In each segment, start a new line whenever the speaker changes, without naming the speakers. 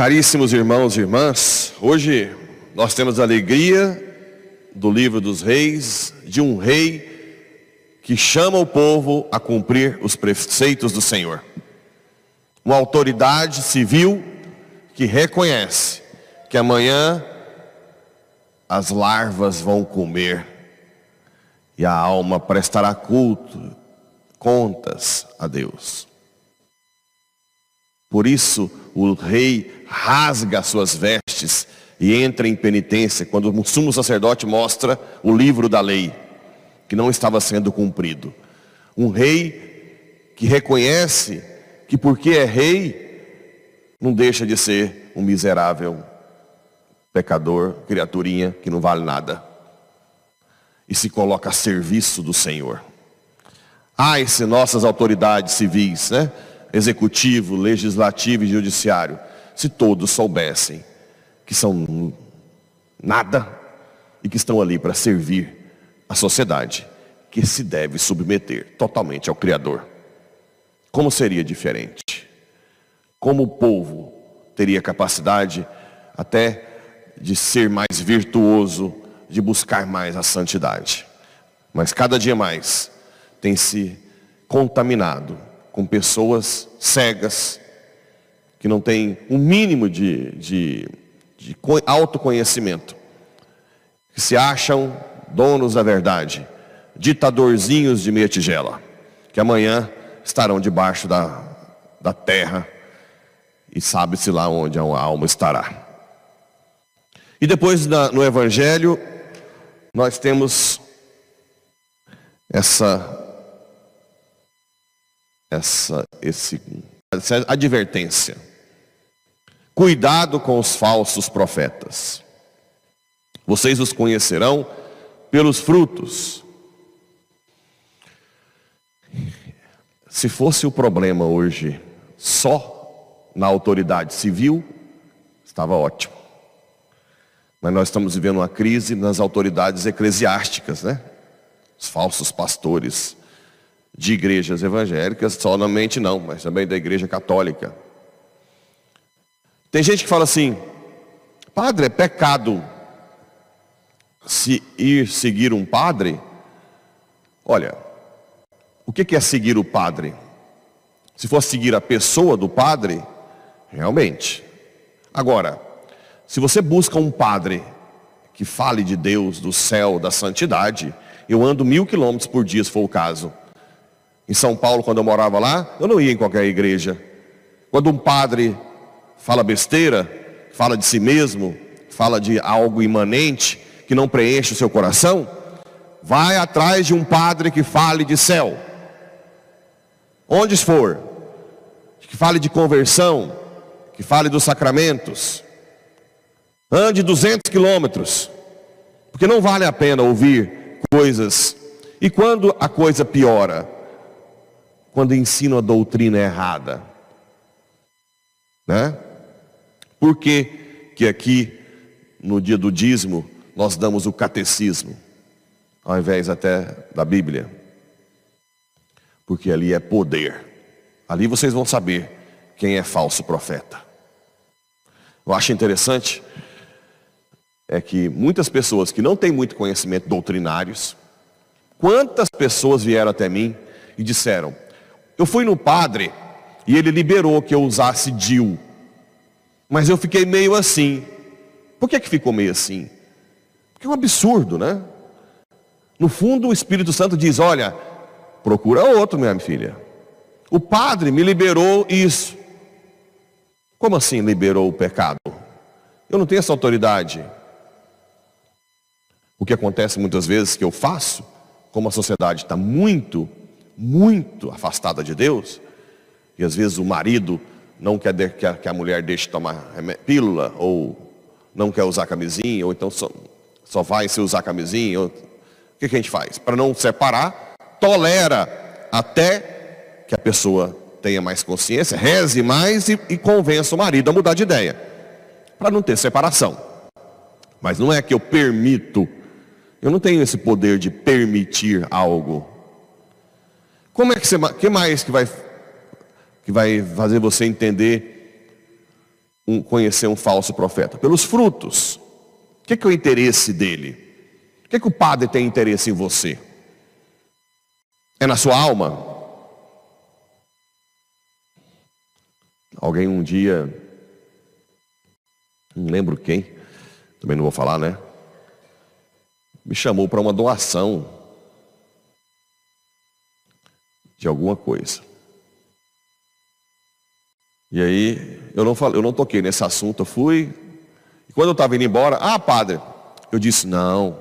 Caríssimos irmãos e irmãs, hoje nós temos a alegria do livro dos reis, de um rei que chama o povo a cumprir os preceitos do Senhor. Uma autoridade civil que reconhece que amanhã as larvas vão comer e a alma prestará culto, contas a Deus. Por isso, o rei rasga suas vestes e entra em penitência quando o sumo sacerdote mostra o livro da lei, que não estava sendo cumprido. Um rei que reconhece que porque é rei, não deixa de ser um miserável pecador, criaturinha que não vale nada. E se coloca a serviço do Senhor. Ai, se nossas autoridades civis, né? Executivo, legislativo e judiciário, se todos soubessem que são nada e que estão ali para servir a sociedade, que se deve submeter totalmente ao Criador. Como seria diferente? Como o povo teria capacidade até de ser mais virtuoso, de buscar mais a santidade. Mas cada dia mais tem se contaminado com pessoas cegas, que não têm um mínimo de, de, de autoconhecimento, que se acham donos da verdade, ditadorzinhos de meia tigela, que amanhã estarão debaixo da, da terra e sabe-se lá onde a alma estará. E depois no Evangelho, nós temos essa essa, esse, essa advertência. Cuidado com os falsos profetas. Vocês os conhecerão pelos frutos. Se fosse o problema hoje só na autoridade civil, estava ótimo. Mas nós estamos vivendo uma crise nas autoridades eclesiásticas, né? Os falsos pastores, de igrejas evangélicas, somente não, mas também da igreja católica. Tem gente que fala assim, padre, é pecado se ir seguir um padre? Olha, o que é seguir o padre? Se for seguir a pessoa do padre, realmente. Agora, se você busca um padre que fale de Deus, do céu, da santidade, eu ando mil quilômetros por dia, se for o caso. Em São Paulo, quando eu morava lá, eu não ia em qualquer igreja. Quando um padre fala besteira, fala de si mesmo, fala de algo imanente que não preenche o seu coração, vai atrás de um padre que fale de céu. Onde for, que fale de conversão, que fale dos sacramentos. Ande 200 quilômetros, porque não vale a pena ouvir coisas. E quando a coisa piora, quando ensino a doutrina errada. Né? Por que, que aqui, no dia do dízimo, nós damos o catecismo, ao invés até da Bíblia? Porque ali é poder. Ali vocês vão saber quem é falso profeta. Eu acho interessante é que muitas pessoas que não têm muito conhecimento doutrinários, quantas pessoas vieram até mim e disseram: eu fui no padre e ele liberou que eu usasse DIL. Mas eu fiquei meio assim. Por que, que ficou meio assim? Porque é um absurdo, né? No fundo, o Espírito Santo diz: Olha, procura outro, minha filha. O padre me liberou isso. Como assim liberou o pecado? Eu não tenho essa autoridade. O que acontece muitas vezes que eu faço, como a sociedade está muito muito afastada de Deus, e às vezes o marido não quer que a mulher deixe tomar pílula, ou não quer usar camisinha, ou então só, só vai se usar camisinha. Ou... O que, que a gente faz? Para não separar, tolera até que a pessoa tenha mais consciência, reze mais e, e convença o marido a mudar de ideia, para não ter separação. Mas não é que eu permito, eu não tenho esse poder de permitir algo. Como é que você, que mais que vai, que vai fazer você entender um, conhecer um falso profeta? Pelos frutos. O que é, que é o interesse dele? O que é que o padre tem interesse em você? É na sua alma? Alguém um dia, não lembro quem, também não vou falar, né? Me chamou para uma doação de alguma coisa. E aí, eu não falei, eu não toquei nesse assunto, eu fui. E quando eu estava indo embora, ah, padre, eu disse, não,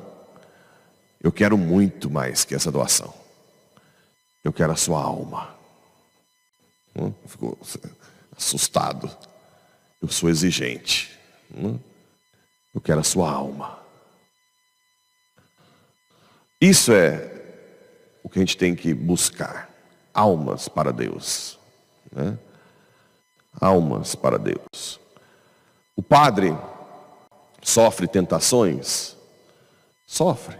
eu quero muito mais que essa doação. Eu quero a sua alma. Hum? Ficou assustado. Eu sou exigente. Hum? Eu quero a sua alma. Isso é o que a gente tem que buscar. Almas para Deus. Né? almas para Deus. O padre sofre tentações? Sofre.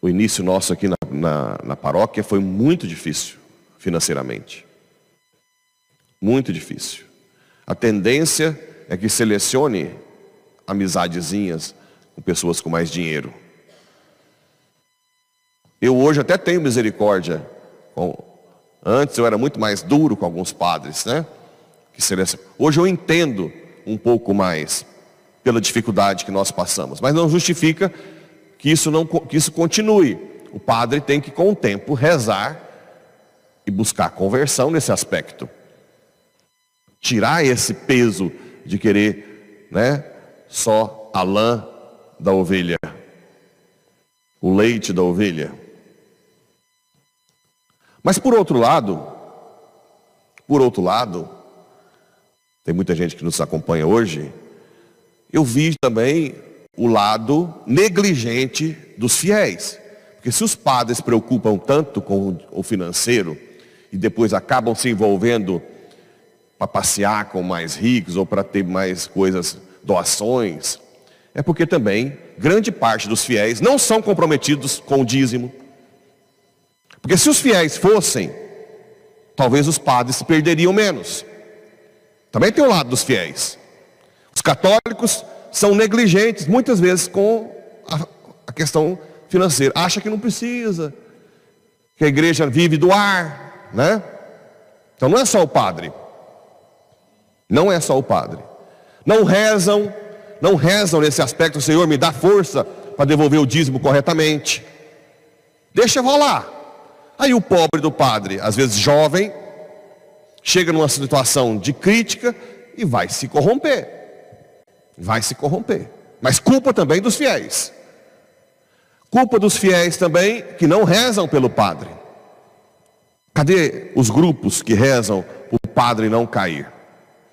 O início nosso aqui na, na, na paróquia foi muito difícil financeiramente. Muito difícil. A tendência é que selecione amizadezinhas com pessoas com mais dinheiro. Eu hoje até tenho misericórdia Antes eu era muito mais duro com alguns padres, né? Que Hoje eu entendo um pouco mais pela dificuldade que nós passamos, mas não justifica que isso não que isso continue. O padre tem que com o tempo rezar e buscar conversão nesse aspecto. Tirar esse peso de querer, né, só a lã da ovelha, o leite da ovelha. Mas por outro lado, por outro lado, tem muita gente que nos acompanha hoje, eu vi também o lado negligente dos fiéis. Porque se os padres se preocupam tanto com o financeiro e depois acabam se envolvendo para passear com mais ricos ou para ter mais coisas, doações, é porque também grande parte dos fiéis não são comprometidos com o dízimo porque se os fiéis fossem, talvez os padres perderiam menos. Também tem o lado dos fiéis. Os católicos são negligentes muitas vezes com a, a questão financeira. Acha que não precisa, que a igreja vive do ar, né? Então não é só o padre. Não é só o padre. Não rezam, não rezam nesse aspecto, Senhor, me dá força para devolver o dízimo corretamente. Deixa rolar. Aí o pobre do padre, às vezes jovem, chega numa situação de crítica e vai se corromper. Vai se corromper. Mas culpa também dos fiéis. Culpa dos fiéis também que não rezam pelo padre. Cadê os grupos que rezam para o padre não cair?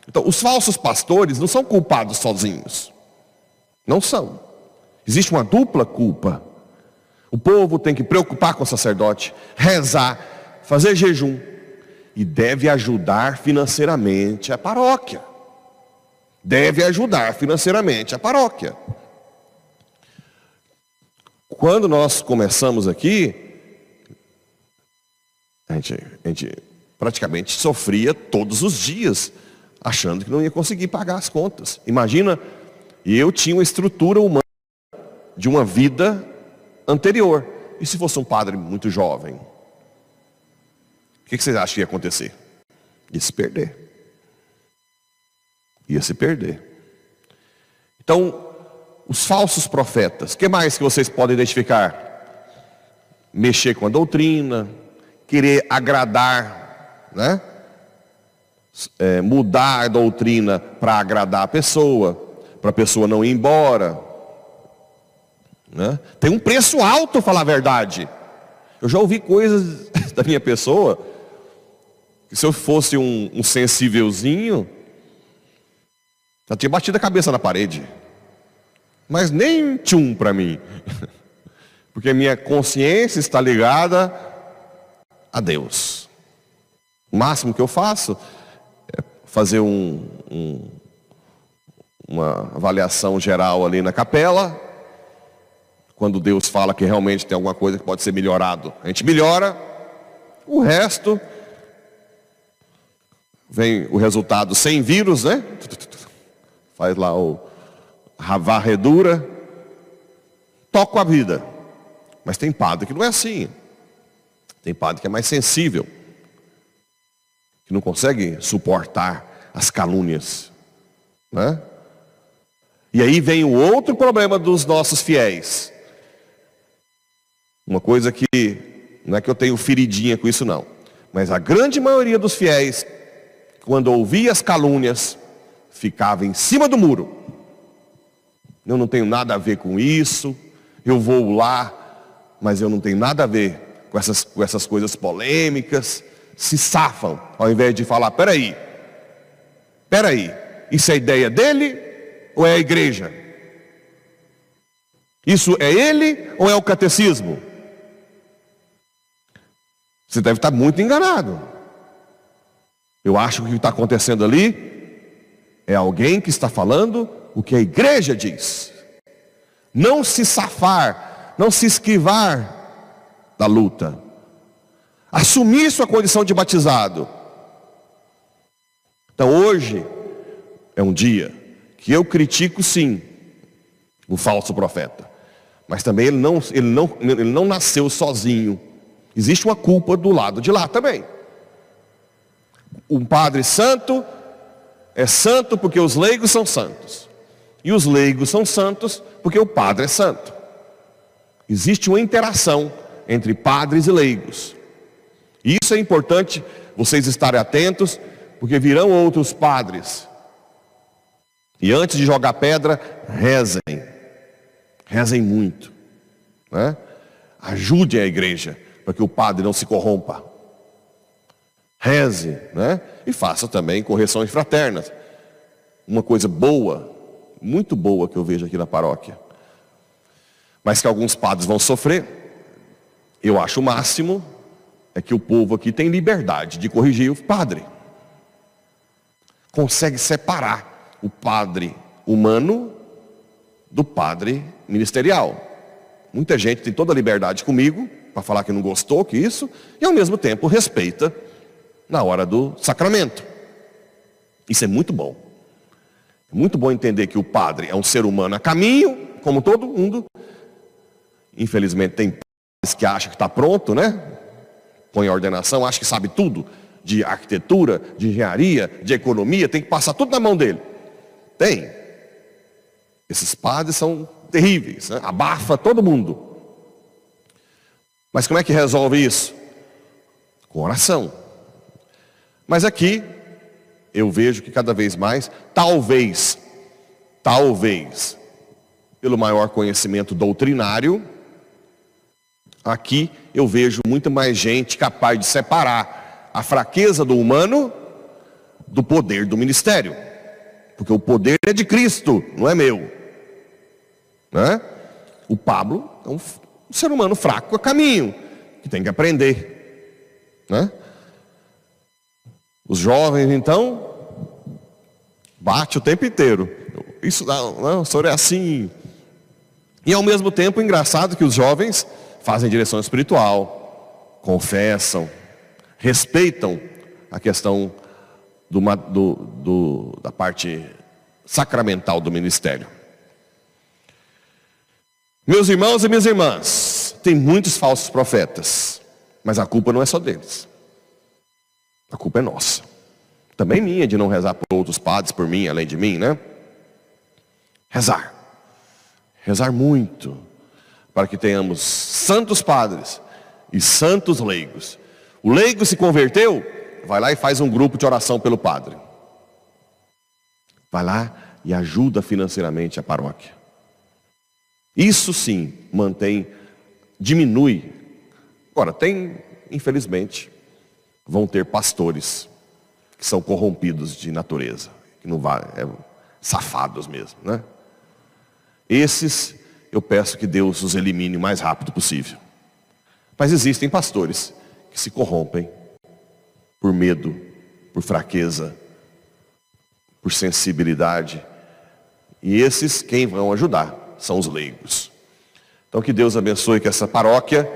Então, os falsos pastores não são culpados sozinhos. Não são. Existe uma dupla culpa. O povo tem que preocupar com o sacerdote, rezar, fazer jejum e deve ajudar financeiramente a paróquia. Deve ajudar financeiramente a paróquia. Quando nós começamos aqui, a gente, a gente praticamente sofria todos os dias, achando que não ia conseguir pagar as contas. Imagina, eu tinha uma estrutura humana de uma vida anterior. E se fosse um padre muito jovem? O que vocês acham que ia acontecer? Ia se perder. Ia se perder. Então, os falsos profetas, o que mais que vocês podem identificar? Mexer com a doutrina, querer agradar, né? É, mudar a doutrina para agradar a pessoa, para a pessoa não ir embora, né? Tem um preço alto, falar a verdade. Eu já ouvi coisas da minha pessoa, que se eu fosse um, um sensívelzinho, já tinha batido a cabeça na parede. Mas nem tchum para mim. Porque minha consciência está ligada a Deus. O máximo que eu faço é fazer um, um, uma avaliação geral ali na capela, quando Deus fala que realmente tem alguma coisa que pode ser melhorado. A gente melhora, o resto vem o resultado sem vírus, né? Faz lá o a varredura, toca a vida. Mas tem padre que não é assim. Tem padre que é mais sensível, que não consegue suportar as calúnias, né? E aí vem o outro problema dos nossos fiéis. Uma coisa que não é que eu tenho feridinha com isso não, mas a grande maioria dos fiéis, quando ouvia as calúnias, ficava em cima do muro. Eu não tenho nada a ver com isso, eu vou lá, mas eu não tenho nada a ver com essas, com essas coisas polêmicas. Se safam, ao invés de falar, peraí, peraí, isso é ideia dele ou é a igreja? Isso é ele ou é o catecismo? Você deve estar muito enganado. Eu acho que o que está acontecendo ali é alguém que está falando o que a igreja diz. Não se safar, não se esquivar da luta. Assumir sua condição de batizado. Então hoje é um dia que eu critico sim o falso profeta. Mas também ele não, ele não, ele não nasceu sozinho. Existe uma culpa do lado de lá também. Um padre santo é santo porque os leigos são santos. E os leigos são santos porque o padre é santo. Existe uma interação entre padres e leigos. E isso é importante vocês estarem atentos, porque virão outros padres. E antes de jogar pedra, rezem. Rezem muito. Né? Ajudem a igreja para que o padre não se corrompa. Reze, né? E faça também correções fraternas. Uma coisa boa, muito boa que eu vejo aqui na paróquia. Mas que alguns padres vão sofrer. Eu acho o máximo é que o povo aqui tem liberdade de corrigir o padre. Consegue separar o padre humano do padre ministerial. Muita gente tem toda a liberdade comigo para falar que não gostou que isso, e ao mesmo tempo respeita na hora do sacramento. Isso é muito bom. É muito bom entender que o padre é um ser humano a caminho, como todo mundo. Infelizmente tem padres que acham que está pronto, né? Põe a ordenação, acha que sabe tudo de arquitetura, de engenharia, de economia, tem que passar tudo na mão dele. Tem. Esses padres são terríveis, né? abafa todo mundo. Mas como é que resolve isso? Com oração. Mas aqui eu vejo que cada vez mais, talvez, talvez, pelo maior conhecimento doutrinário, aqui eu vejo muito mais gente capaz de separar a fraqueza do humano do poder do ministério. Porque o poder é de Cristo, não é meu. Né? O Pablo é um um ser humano fraco a caminho, que tem que aprender. Né? Os jovens, então, bate o tempo inteiro. Isso não, não, o senhor é assim. E ao mesmo tempo, engraçado que os jovens fazem direção espiritual, confessam, respeitam a questão do, do, do, da parte sacramental do ministério. Meus irmãos e minhas irmãs, tem muitos falsos profetas, mas a culpa não é só deles. A culpa é nossa. Também minha de não rezar por outros padres, por mim, além de mim, né? Rezar. Rezar muito, para que tenhamos santos padres e santos leigos. O leigo se converteu, vai lá e faz um grupo de oração pelo padre. Vai lá e ajuda financeiramente a paróquia. Isso sim mantém, diminui. Agora, tem, infelizmente, vão ter pastores que são corrompidos de natureza, que não vai, é, safados mesmo, né? Esses eu peço que Deus os elimine o mais rápido possível. Mas existem pastores que se corrompem por medo, por fraqueza, por sensibilidade. E esses quem vão ajudar? São os leigos. Então que Deus abençoe que essa paróquia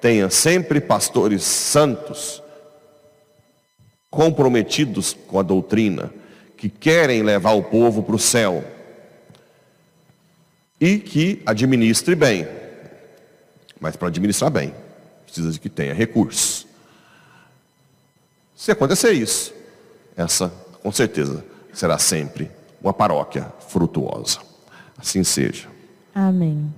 tenha sempre pastores santos comprometidos com a doutrina, que querem levar o povo para o céu e que administre bem. Mas para administrar bem, precisa de que tenha recursos. Se acontecer isso, essa com certeza será sempre uma paróquia frutuosa. Assim seja.
Amém.